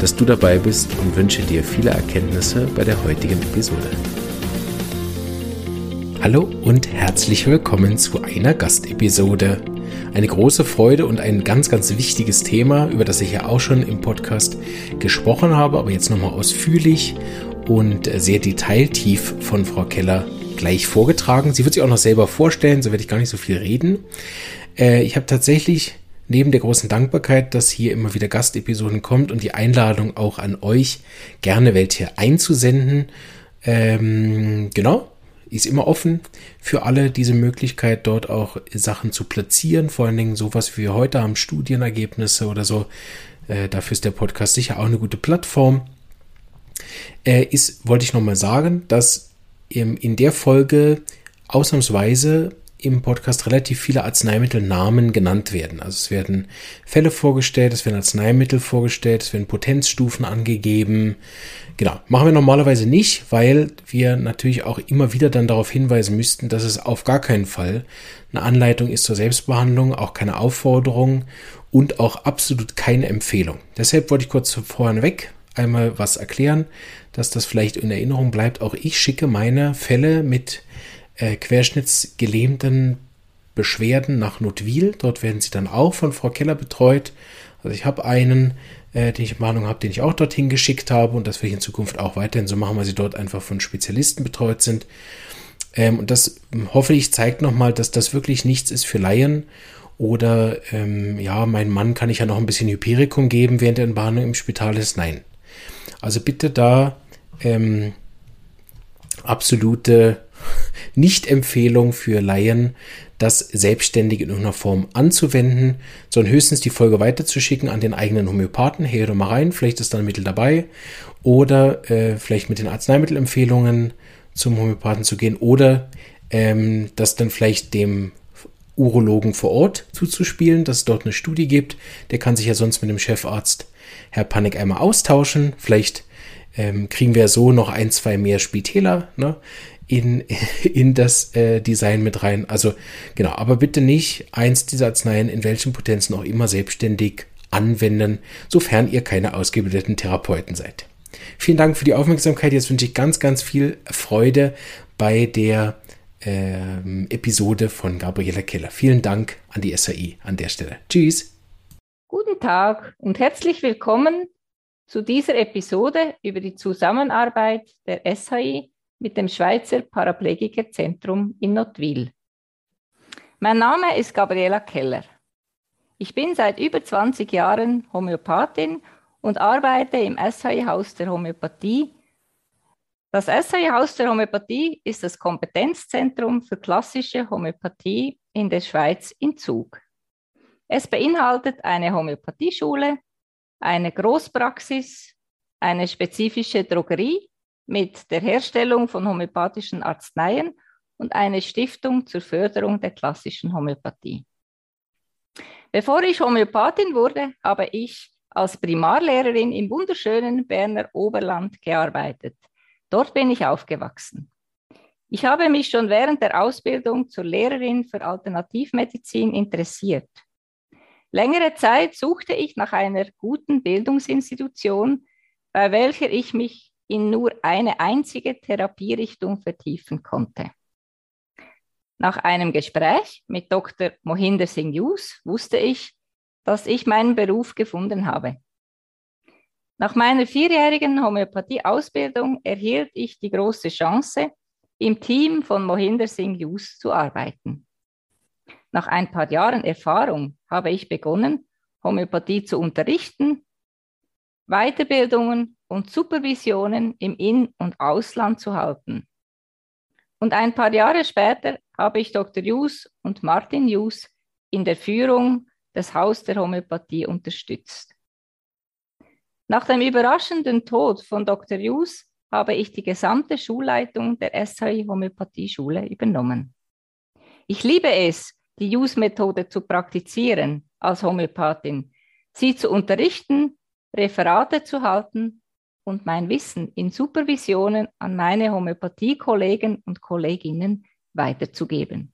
dass du dabei bist und wünsche dir viele Erkenntnisse bei der heutigen Episode. Hallo und herzlich willkommen zu einer Gastepisode. Eine große Freude und ein ganz, ganz wichtiges Thema, über das ich ja auch schon im Podcast gesprochen habe, aber jetzt nochmal ausführlich und sehr detailtief von Frau Keller gleich vorgetragen. Sie wird sich auch noch selber vorstellen, so werde ich gar nicht so viel reden. Äh, ich habe tatsächlich neben der großen Dankbarkeit, dass hier immer wieder Gastepisoden kommt und die Einladung auch an euch, gerne welche einzusenden. Ähm, genau, ist immer offen für alle diese Möglichkeit, dort auch Sachen zu platzieren. Vor allen Dingen sowas wie wir heute haben, Studienergebnisse oder so. Äh, dafür ist der Podcast sicher auch eine gute Plattform. Äh, ist, wollte ich nochmal sagen, dass in der Folge ausnahmsweise im Podcast relativ viele Arzneimittelnamen genannt werden. Also es werden Fälle vorgestellt, es werden Arzneimittel vorgestellt, es werden Potenzstufen angegeben. Genau, machen wir normalerweise nicht, weil wir natürlich auch immer wieder dann darauf hinweisen müssten, dass es auf gar keinen Fall eine Anleitung ist zur Selbstbehandlung, auch keine Aufforderung und auch absolut keine Empfehlung. Deshalb wollte ich kurz vorneweg einmal was erklären, dass das vielleicht in Erinnerung bleibt. Auch ich schicke meine Fälle mit äh, querschnittsgelähmten Beschwerden nach Notwil. Dort werden sie dann auch von Frau Keller betreut. Also ich habe einen, äh, den ich Mahnung habe, den ich auch dorthin geschickt habe und das will ich in Zukunft auch weiterhin so machen, weil sie dort einfach von Spezialisten betreut sind. Ähm, und das hoffe ich zeigt nochmal, dass das wirklich nichts ist für Laien. Oder ähm, ja, mein Mann kann ich ja noch ein bisschen Hypericum geben, während er in Behandlung im Spital ist. Nein. Also bitte da ähm, absolute nicht-Empfehlung für Laien, das selbstständig in irgendeiner Form anzuwenden, sondern höchstens die Folge weiterzuschicken an den eigenen Homöopathen. Hey, hör mal rein, vielleicht ist da ein Mittel dabei. Oder äh, vielleicht mit den Arzneimittelempfehlungen zum Homöopathen zu gehen. Oder ähm, das dann vielleicht dem Urologen vor Ort zuzuspielen, dass es dort eine Studie gibt. Der kann sich ja sonst mit dem Chefarzt Herr Panik einmal austauschen. Vielleicht ähm, kriegen wir so noch ein, zwei mehr Spitäler. Ne? In, in das äh, Design mit rein. Also genau, aber bitte nicht eins dieser Arzneien in welchen Potenzen auch immer selbstständig anwenden, sofern ihr keine ausgebildeten Therapeuten seid. Vielen Dank für die Aufmerksamkeit. Jetzt wünsche ich ganz, ganz viel Freude bei der ähm, Episode von Gabriela Keller. Vielen Dank an die SAI an der Stelle. Tschüss. Guten Tag und herzlich willkommen zu dieser Episode über die Zusammenarbeit der SAI mit dem Schweizer Paraplegikerzentrum in Nottwil. Mein Name ist Gabriela Keller. Ich bin seit über 20 Jahren Homöopathin und arbeite im SHI-Haus der Homöopathie. Das SHI-Haus der Homöopathie ist das Kompetenzzentrum für klassische Homöopathie in der Schweiz in Zug. Es beinhaltet eine Homöopathieschule, eine Großpraxis, eine spezifische Drogerie mit der Herstellung von homöopathischen Arzneien und eine Stiftung zur Förderung der klassischen Homöopathie. Bevor ich Homöopathin wurde, habe ich als Primarlehrerin im wunderschönen Berner Oberland gearbeitet. Dort bin ich aufgewachsen. Ich habe mich schon während der Ausbildung zur Lehrerin für Alternativmedizin interessiert. Längere Zeit suchte ich nach einer guten Bildungsinstitution, bei welcher ich mich in nur eine einzige Therapierichtung vertiefen konnte. Nach einem Gespräch mit Dr. Mohinder Singh Yus wusste ich, dass ich meinen Beruf gefunden habe. Nach meiner vierjährigen Homöopathie-Ausbildung erhielt ich die große Chance, im Team von Mohinder Singh Yus zu arbeiten. Nach ein paar Jahren Erfahrung habe ich begonnen, Homöopathie zu unterrichten, Weiterbildungen und Supervisionen im In- und Ausland zu halten. Und ein paar Jahre später habe ich Dr. Jus und Martin Jus in der Führung des Haus der Homöopathie unterstützt. Nach dem überraschenden Tod von Dr. Jus habe ich die gesamte Schulleitung der SHI Homöopathie-Schule übernommen. Ich liebe es, die Use-Methode zu praktizieren als Homöopathin, sie zu unterrichten, Referate zu halten und mein Wissen in Supervisionen an meine Homöopathie-Kollegen und Kolleginnen weiterzugeben.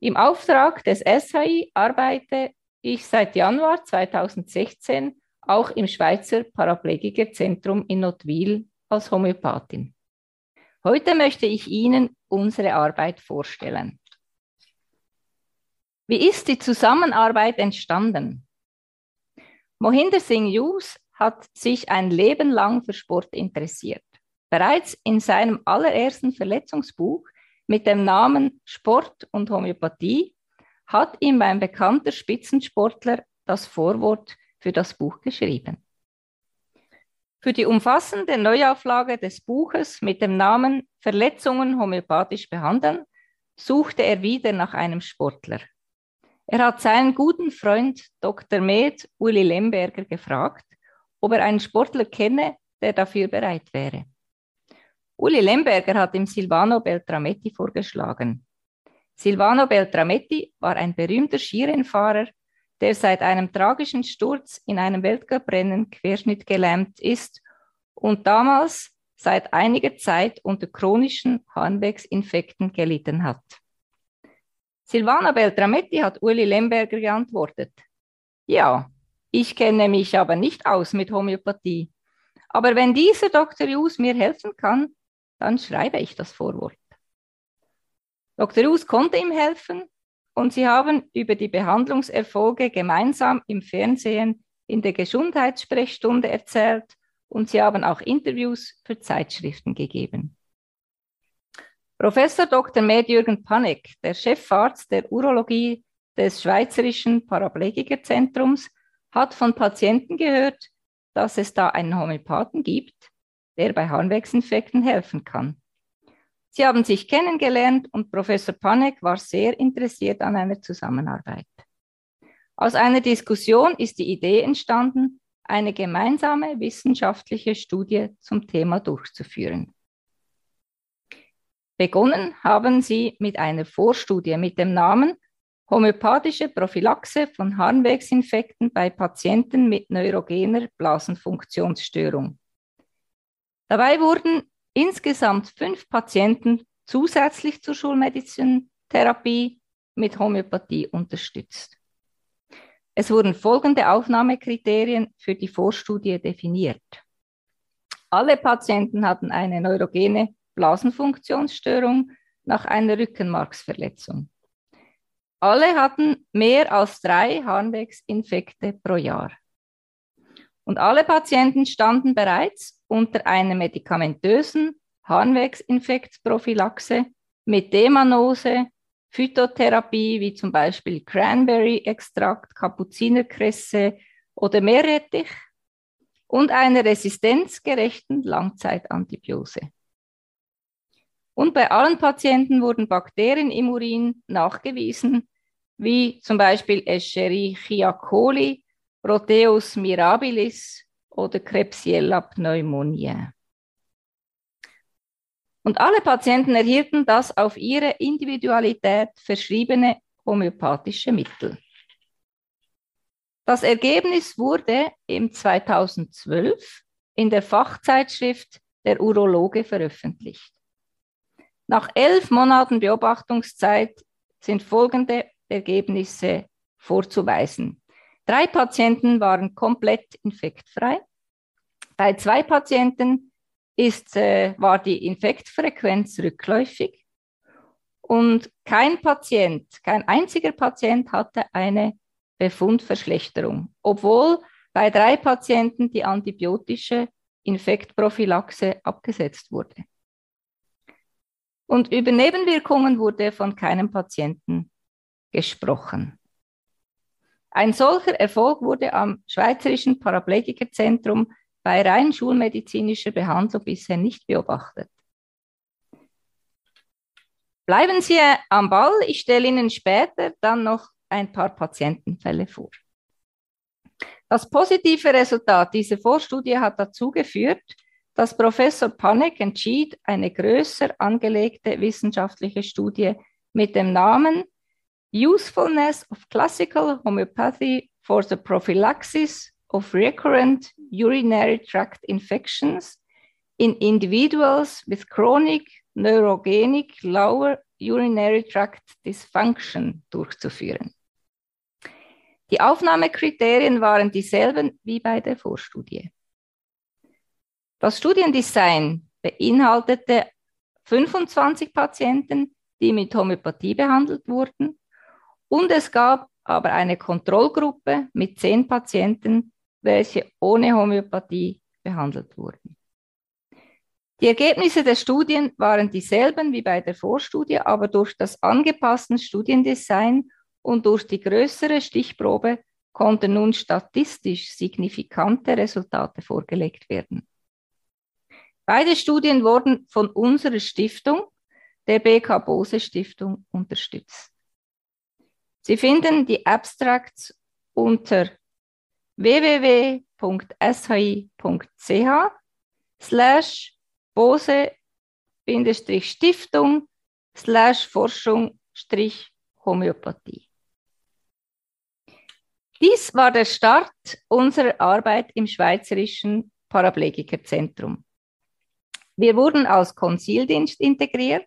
Im Auftrag des SHI arbeite ich seit Januar 2016 auch im Schweizer Paraplegikerzentrum in Notwil als Homöopathin. Heute möchte ich Ihnen unsere Arbeit vorstellen. Wie ist die Zusammenarbeit entstanden? Mohinder Singh Hughes hat sich ein Leben lang für Sport interessiert. Bereits in seinem allerersten Verletzungsbuch mit dem Namen Sport und Homöopathie hat ihm ein bekannter Spitzensportler das Vorwort für das Buch geschrieben. Für die umfassende Neuauflage des Buches mit dem Namen Verletzungen homöopathisch behandeln suchte er wieder nach einem Sportler. Er hat seinen guten Freund Dr. Med Uli Lemberger gefragt, ob er einen Sportler kenne, der dafür bereit wäre. Uli Lemberger hat ihm Silvano Beltrametti vorgeschlagen. Silvano Beltrametti war ein berühmter Skirennfahrer, der seit einem tragischen Sturz in einem Weltcuprennen querschnittgelähmt ist und damals seit einiger Zeit unter chronischen Harnwegsinfekten gelitten hat. Silvana Beltrametti hat Uli Lemberger geantwortet. Ja, ich kenne mich aber nicht aus mit Homöopathie. Aber wenn dieser Dr. Hughes mir helfen kann, dann schreibe ich das Vorwort. Dr. Hughes konnte ihm helfen und sie haben über die Behandlungserfolge gemeinsam im Fernsehen in der Gesundheitssprechstunde erzählt und sie haben auch Interviews für Zeitschriften gegeben. Professor Dr. Med-Jürgen Panek, der Chefarzt der Urologie des Schweizerischen Paraplegikerzentrums, hat von Patienten gehört, dass es da einen Homöopathen gibt, der bei Harnwegsinfekten helfen kann. Sie haben sich kennengelernt und Professor Panek war sehr interessiert an einer Zusammenarbeit. Aus einer Diskussion ist die Idee entstanden, eine gemeinsame wissenschaftliche Studie zum Thema durchzuführen. Begonnen haben sie mit einer Vorstudie mit dem Namen Homöopathische Prophylaxe von Harnwegsinfekten bei Patienten mit neurogener Blasenfunktionsstörung. Dabei wurden insgesamt fünf Patienten zusätzlich zur Schulmedizintherapie mit Homöopathie unterstützt. Es wurden folgende Aufnahmekriterien für die Vorstudie definiert. Alle Patienten hatten eine neurogene Blasenfunktionsstörung nach einer Rückenmarksverletzung. Alle hatten mehr als drei Harnwegsinfekte pro Jahr. Und alle Patienten standen bereits unter einer medikamentösen Harnwegsinfektprophylaxe mit Demanose, Phytotherapie wie zum Beispiel Cranberry-Extrakt, Kapuzinerkresse oder Meerrettich und einer resistenzgerechten Langzeitantibiose. Und bei allen Patienten wurden Bakterien im Urin nachgewiesen, wie zum Beispiel Escherichia coli, Proteus mirabilis oder Klebsiella pneumoniae. Und alle Patienten erhielten das auf ihre Individualität verschriebene homöopathische Mittel. Das Ergebnis wurde im 2012 in der Fachzeitschrift der Urologe veröffentlicht. Nach elf Monaten Beobachtungszeit sind folgende Ergebnisse vorzuweisen. Drei Patienten waren komplett infektfrei. Bei zwei Patienten ist, äh, war die Infektfrequenz rückläufig und kein Patient, kein einziger Patient hatte eine Befundverschlechterung, obwohl bei drei Patienten die antibiotische Infektprophylaxe abgesetzt wurde. Und über Nebenwirkungen wurde von keinem Patienten gesprochen. Ein solcher Erfolg wurde am Schweizerischen Paraplegikerzentrum bei rein schulmedizinischer Behandlung bisher nicht beobachtet. Bleiben Sie am Ball, ich stelle Ihnen später dann noch ein paar Patientenfälle vor. Das positive Resultat dieser Vorstudie hat dazu geführt, dass Professor Panek entschied, eine größer angelegte wissenschaftliche Studie mit dem Namen Usefulness of Classical Homöopathie for the Prophylaxis of Recurrent Urinary Tract Infections in Individuals with Chronic Neurogenic Lower Urinary Tract Dysfunction durchzuführen. Die Aufnahmekriterien waren dieselben wie bei der Vorstudie. Das Studiendesign beinhaltete 25 Patienten, die mit Homöopathie behandelt wurden, und es gab aber eine Kontrollgruppe mit 10 Patienten, welche ohne Homöopathie behandelt wurden. Die Ergebnisse der Studien waren dieselben wie bei der Vorstudie, aber durch das angepasste Studiendesign und durch die größere Stichprobe konnten nun statistisch signifikante Resultate vorgelegt werden. Beide Studien wurden von unserer Stiftung, der BK Bose Stiftung, unterstützt. Sie finden die Abstracts unter www.shi.ch slash Bose-Stiftung slash Forschung-Homöopathie. Dies war der Start unserer Arbeit im Schweizerischen Paraplegikerzentrum. Wir wurden als Konzildienst integriert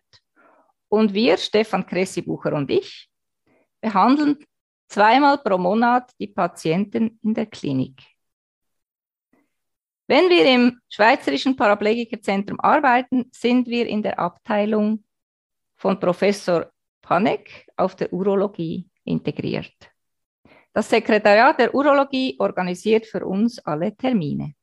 und wir, Stefan Kressibucher und ich, behandeln zweimal pro Monat die Patienten in der Klinik. Wenn wir im Schweizerischen Paraplegikerzentrum arbeiten, sind wir in der Abteilung von Professor Panek auf der Urologie integriert. Das Sekretariat der Urologie organisiert für uns alle Termine.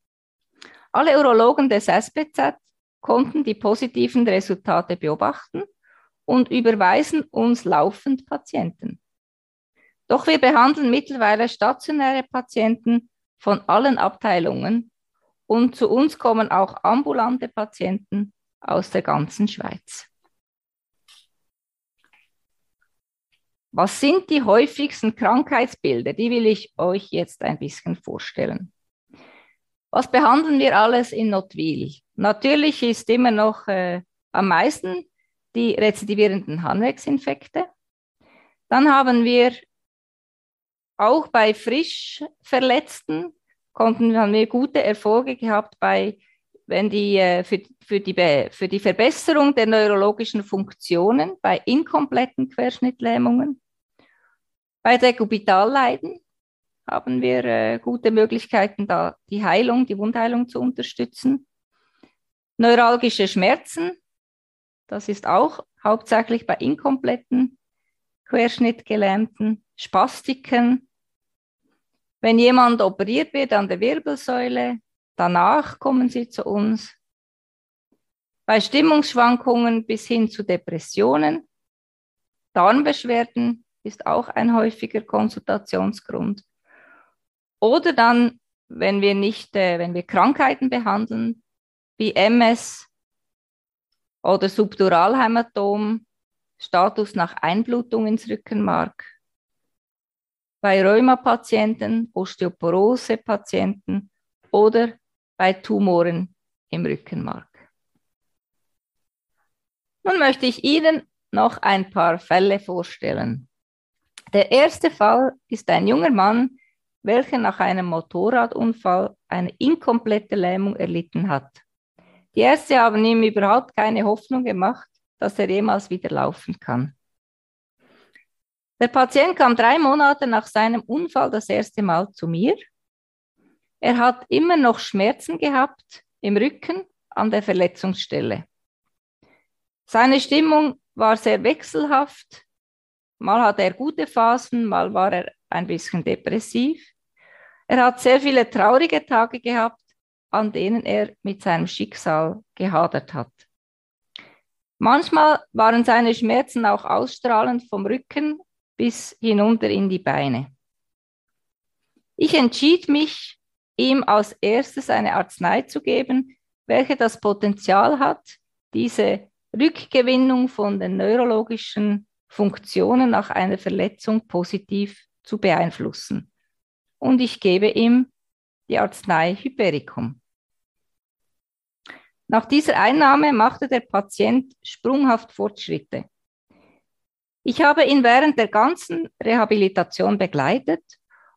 Alle Urologen des SBZ konnten die positiven Resultate beobachten und überweisen uns laufend Patienten. Doch wir behandeln mittlerweile stationäre Patienten von allen Abteilungen und zu uns kommen auch ambulante Patienten aus der ganzen Schweiz. Was sind die häufigsten Krankheitsbilder? Die will ich euch jetzt ein bisschen vorstellen. Was behandeln wir alles in Notwil? Natürlich ist immer noch äh, am meisten die rezidivierenden Harnwegsinfekte. Dann haben wir auch bei frisch Verletzten konnten haben wir gute Erfolge gehabt bei wenn die, äh, für, für, die, für die Verbesserung der neurologischen Funktionen bei inkompletten Querschnittlähmungen. Bei Dekubitalleiden haben wir äh, gute Möglichkeiten, da die Heilung, die Wundheilung zu unterstützen. Neuralgische Schmerzen, das ist auch hauptsächlich bei inkompletten Querschnittgelähmten, Spastiken, wenn jemand operiert wird an der Wirbelsäule, danach kommen sie zu uns. Bei Stimmungsschwankungen bis hin zu Depressionen, Darmbeschwerden ist auch ein häufiger Konsultationsgrund. Oder dann, wenn wir nicht, äh, wenn wir Krankheiten behandeln, wie MS oder Subduralhämatom, Status nach Einblutung ins Rückenmark, bei Rheumapatienten, Osteoporose-Patienten oder bei Tumoren im Rückenmark. Nun möchte ich Ihnen noch ein paar Fälle vorstellen. Der erste Fall ist ein junger Mann, welcher nach einem Motorradunfall eine inkomplette Lähmung erlitten hat. Die Ärzte haben ihm überhaupt keine Hoffnung gemacht, dass er jemals wieder laufen kann. Der Patient kam drei Monate nach seinem Unfall das erste Mal zu mir. Er hat immer noch Schmerzen gehabt im Rücken an der Verletzungsstelle. Seine Stimmung war sehr wechselhaft. Mal hatte er gute Phasen, mal war er ein bisschen depressiv. Er hat sehr viele traurige Tage gehabt, an denen er mit seinem Schicksal gehadert hat. Manchmal waren seine Schmerzen auch ausstrahlend vom Rücken bis hinunter in die Beine. Ich entschied mich, ihm als erstes eine Arznei zu geben, welche das Potenzial hat, diese Rückgewinnung von den neurologischen Funktionen nach einer Verletzung positiv zu beeinflussen. Und ich gebe ihm die Arznei Hypericum. Nach dieser Einnahme machte der Patient sprunghaft Fortschritte. Ich habe ihn während der ganzen Rehabilitation begleitet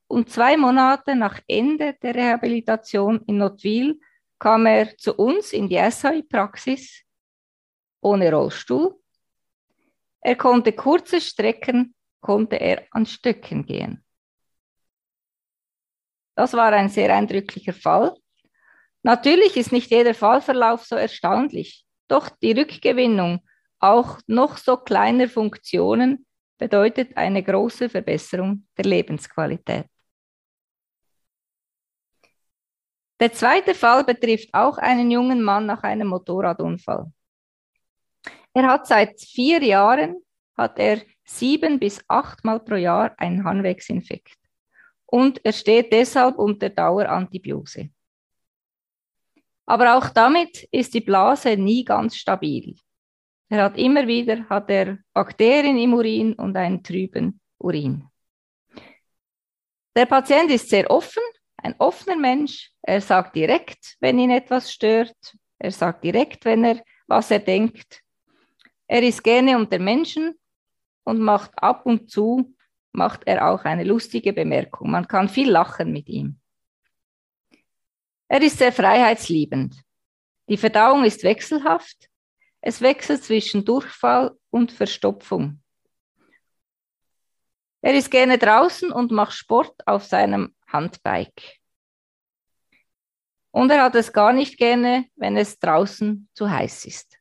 und zwei Monate nach Ende der Rehabilitation in Notville kam er zu uns in die SHI-Praxis ohne Rollstuhl. Er konnte kurze Strecken, konnte er an Stöcken gehen. Das war ein sehr eindrücklicher Fall. Natürlich ist nicht jeder Fallverlauf so erstaunlich, doch die Rückgewinnung auch noch so kleiner Funktionen bedeutet eine große Verbesserung der Lebensqualität. Der zweite Fall betrifft auch einen jungen Mann nach einem Motorradunfall. Er hat seit vier Jahren hat er sieben bis achtmal pro Jahr einen Harnwegsinfekt und er steht deshalb unter Dauerantibiose. Aber auch damit ist die Blase nie ganz stabil. Er hat immer wieder hat er Bakterien im Urin und einen trüben Urin. Der Patient ist sehr offen, ein offener Mensch. Er sagt direkt, wenn ihn etwas stört. Er sagt direkt, wenn er was er denkt. Er ist gerne unter Menschen und macht ab und zu macht er auch eine lustige Bemerkung. Man kann viel lachen mit ihm. Er ist sehr freiheitsliebend. Die Verdauung ist wechselhaft. Es wechselt zwischen Durchfall und Verstopfung. Er ist gerne draußen und macht Sport auf seinem Handbike. Und er hat es gar nicht gerne, wenn es draußen zu heiß ist.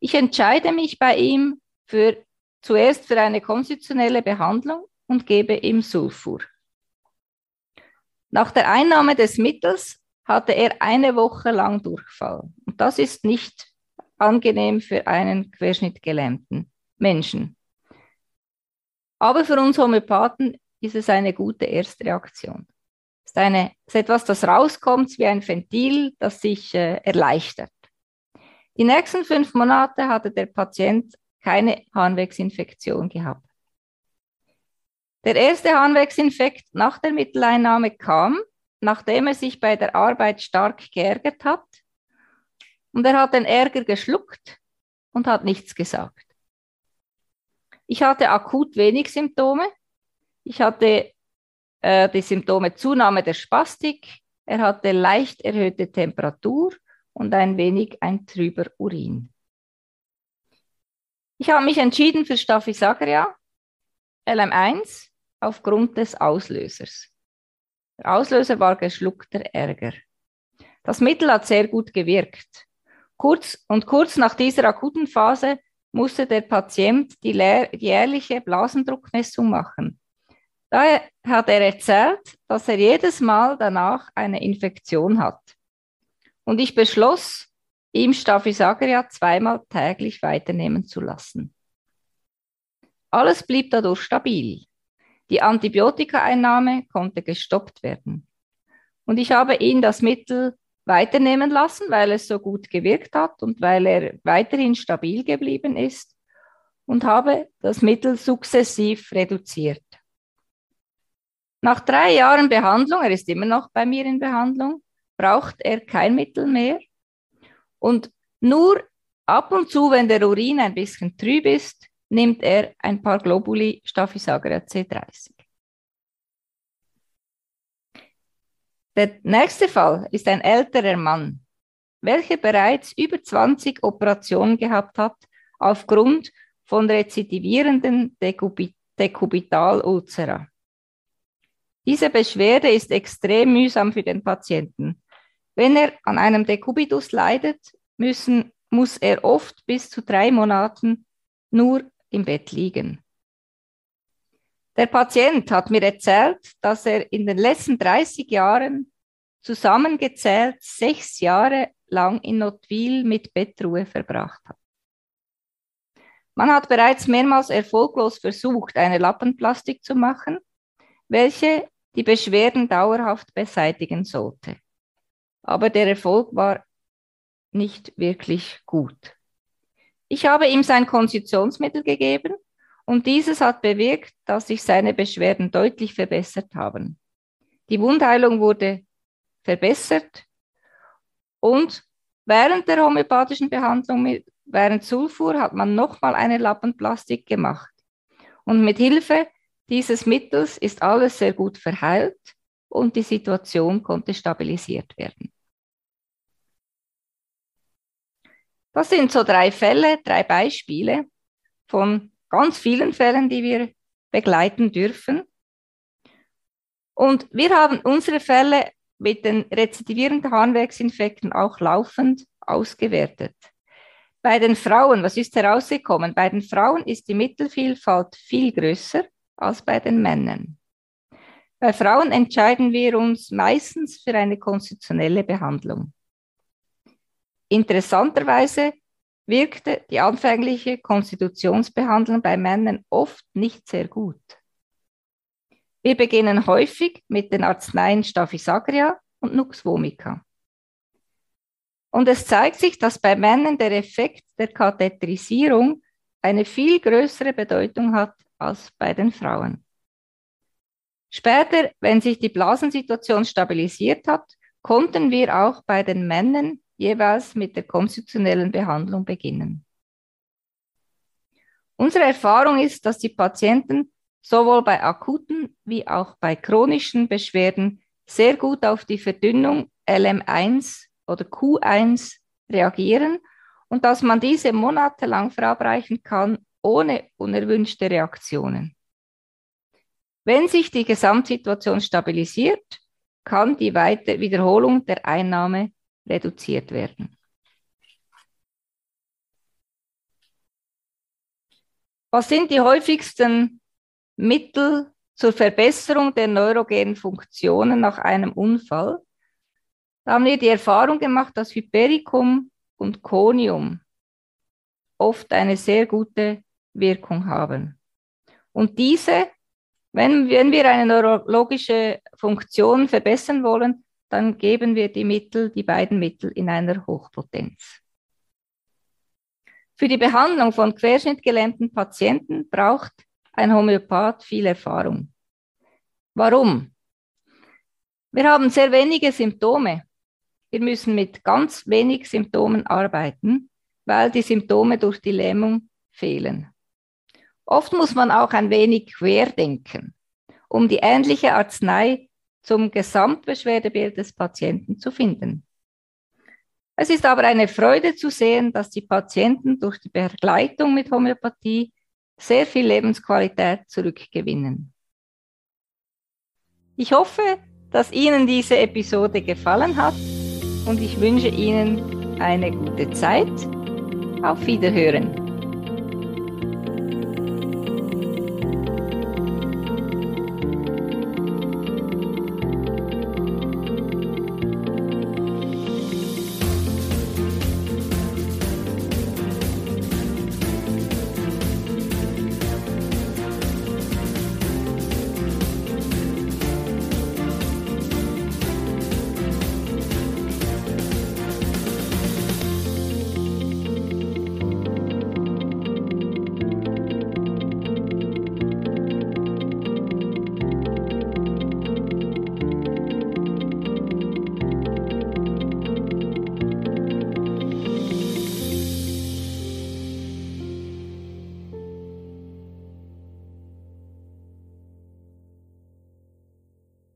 Ich entscheide mich bei ihm für, zuerst für eine konstitutionelle Behandlung und gebe ihm Sulfur. Nach der Einnahme des Mittels hatte er eine Woche lang Durchfall. Und das ist nicht angenehm für einen querschnittgelähmten Menschen. Aber für uns Homöopathen ist es eine gute Erstreaktion. Es ist, eine, ist etwas, das rauskommt wie ein Ventil, das sich äh, erleichtert. Die nächsten fünf Monate hatte der Patient keine Harnwegsinfektion gehabt. Der erste Harnwegsinfekt nach der Mitteleinnahme kam, nachdem er sich bei der Arbeit stark geärgert hat. Und er hat den Ärger geschluckt und hat nichts gesagt. Ich hatte akut wenig Symptome. Ich hatte äh, die Symptome Zunahme der Spastik. Er hatte leicht erhöhte Temperatur und ein wenig ein trüber Urin. Ich habe mich entschieden für Staphysagria LM1 aufgrund des Auslösers. Der Auslöser war geschluckter Ärger. Das Mittel hat sehr gut gewirkt. Kurz und kurz nach dieser akuten Phase musste der Patient die, jährliche Blasendruckmessung machen. Daher hat er erzählt, dass er jedes Mal danach eine Infektion hat. Und ich beschloss, ihm Staphysagria zweimal täglich weiternehmen zu lassen. Alles blieb dadurch stabil. Die Antibiotikaeinnahme konnte gestoppt werden. Und ich habe ihn das Mittel weiternehmen lassen, weil es so gut gewirkt hat und weil er weiterhin stabil geblieben ist und habe das Mittel sukzessiv reduziert. Nach drei Jahren Behandlung, er ist immer noch bei mir in Behandlung, braucht er kein Mittel mehr. Und nur ab und zu, wenn der Urin ein bisschen trüb ist, nimmt er ein paar Globuli Staphysagria C30. Der nächste Fall ist ein älterer Mann, welcher bereits über 20 Operationen gehabt hat aufgrund von rezidivierenden Dekubitalulcera. Diese Beschwerde ist extrem mühsam für den Patienten. Wenn er an einem Dekubitus leidet, müssen, muss er oft bis zu drei Monaten nur im Bett liegen. Der Patient hat mir erzählt, dass er in den letzten 30 Jahren zusammengezählt sechs Jahre lang in Notville mit Bettruhe verbracht hat. Man hat bereits mehrmals erfolglos versucht, eine Lappenplastik zu machen, welche die Beschwerden dauerhaft beseitigen sollte. Aber der Erfolg war nicht wirklich gut. Ich habe ihm sein Konstitutionsmittel gegeben und dieses hat bewirkt, dass sich seine Beschwerden deutlich verbessert haben. Die Wundheilung wurde verbessert und Während der homöopathischen Behandlung mit, während Sulfur hat man nochmal eine Lappenplastik gemacht. Und mit Hilfe dieses Mittels ist alles sehr gut verheilt und die Situation konnte stabilisiert werden. Das sind so drei Fälle, drei Beispiele von ganz vielen Fällen, die wir begleiten dürfen. Und wir haben unsere Fälle mit den rezidivierenden Harnwegsinfekten auch laufend ausgewertet. Bei den Frauen, was ist herausgekommen? Bei den Frauen ist die Mittelvielfalt viel größer als bei den Männern. Bei Frauen entscheiden wir uns meistens für eine konstitutionelle Behandlung. Interessanterweise wirkte die anfängliche Konstitutionsbehandlung bei Männern oft nicht sehr gut. Wir beginnen häufig mit den Arzneien Staphysagria und Nux vomica. Und es zeigt sich, dass bei Männern der Effekt der Katheterisierung eine viel größere Bedeutung hat als bei den Frauen. Später, wenn sich die Blasensituation stabilisiert hat, konnten wir auch bei den Männern jeweils mit der konstitutionellen Behandlung beginnen. Unsere Erfahrung ist, dass die Patienten sowohl bei akuten wie auch bei chronischen Beschwerden sehr gut auf die Verdünnung LM1 oder Q1 reagieren und dass man diese monatelang verabreichen kann ohne unerwünschte Reaktionen. Wenn sich die Gesamtsituation stabilisiert, kann die weitere Wiederholung der Einnahme reduziert werden. Was sind die häufigsten Mittel zur Verbesserung der neurogenen Funktionen nach einem Unfall? Da haben wir die Erfahrung gemacht, dass Hypericum und Conium oft eine sehr gute Wirkung haben. Und diese, wenn, wenn wir eine neurologische Funktion verbessern wollen, dann geben wir die Mittel, die beiden Mittel in einer Hochpotenz. Für die Behandlung von querschnittgelähmten Patienten braucht ein Homöopath viel Erfahrung. Warum? Wir haben sehr wenige Symptome. Wir müssen mit ganz wenig Symptomen arbeiten, weil die Symptome durch die Lähmung fehlen. Oft muss man auch ein wenig querdenken, um die ähnliche Arznei zum Gesamtbeschwerdebild des Patienten zu finden. Es ist aber eine Freude zu sehen, dass die Patienten durch die Begleitung mit Homöopathie sehr viel Lebensqualität zurückgewinnen. Ich hoffe, dass Ihnen diese Episode gefallen hat und ich wünsche Ihnen eine gute Zeit. Auf Wiederhören.